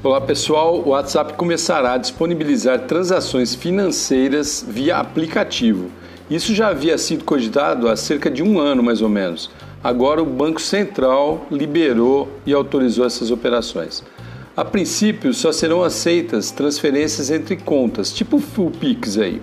Olá pessoal, o WhatsApp começará a disponibilizar transações financeiras via aplicativo. Isso já havia sido cogitado há cerca de um ano mais ou menos. Agora o Banco Central liberou e autorizou essas operações. A princípio só serão aceitas transferências entre contas, tipo o Pix aí.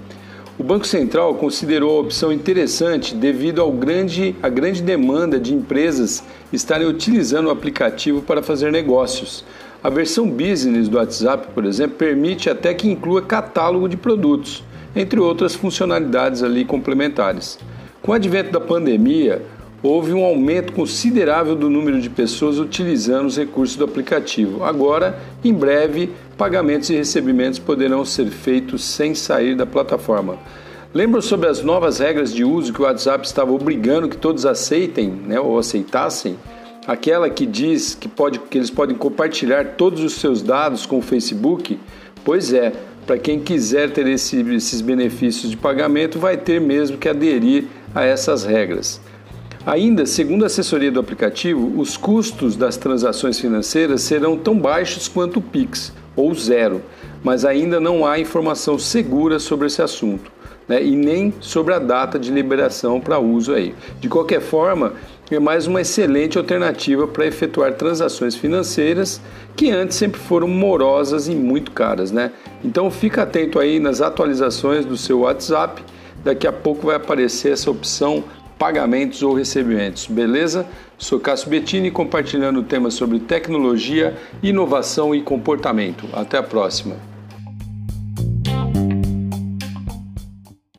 O Banco Central considerou a opção interessante devido ao grande, à grande demanda de empresas estarem utilizando o aplicativo para fazer negócios. A versão business do WhatsApp, por exemplo, permite até que inclua catálogo de produtos, entre outras funcionalidades ali complementares. Com o advento da pandemia, houve um aumento considerável do número de pessoas utilizando os recursos do aplicativo. Agora, em breve, pagamentos e recebimentos poderão ser feitos sem sair da plataforma. Lembram sobre as novas regras de uso que o WhatsApp estava obrigando que todos aceitem né, ou aceitassem? Aquela que diz que, pode, que eles podem compartilhar todos os seus dados com o Facebook, pois é, para quem quiser ter esse, esses benefícios de pagamento, vai ter mesmo que aderir a essas regras. Ainda, segundo a assessoria do aplicativo, os custos das transações financeiras serão tão baixos quanto o Pix, ou zero, mas ainda não há informação segura sobre esse assunto né, e nem sobre a data de liberação para uso aí. De qualquer forma, é mais uma excelente alternativa para efetuar transações financeiras que antes sempre foram morosas e muito caras, né? Então fica atento aí nas atualizações do seu WhatsApp. Daqui a pouco vai aparecer essa opção pagamentos ou recebimentos, beleza? Sou Cássio Bettini compartilhando temas sobre tecnologia, inovação e comportamento. Até a próxima.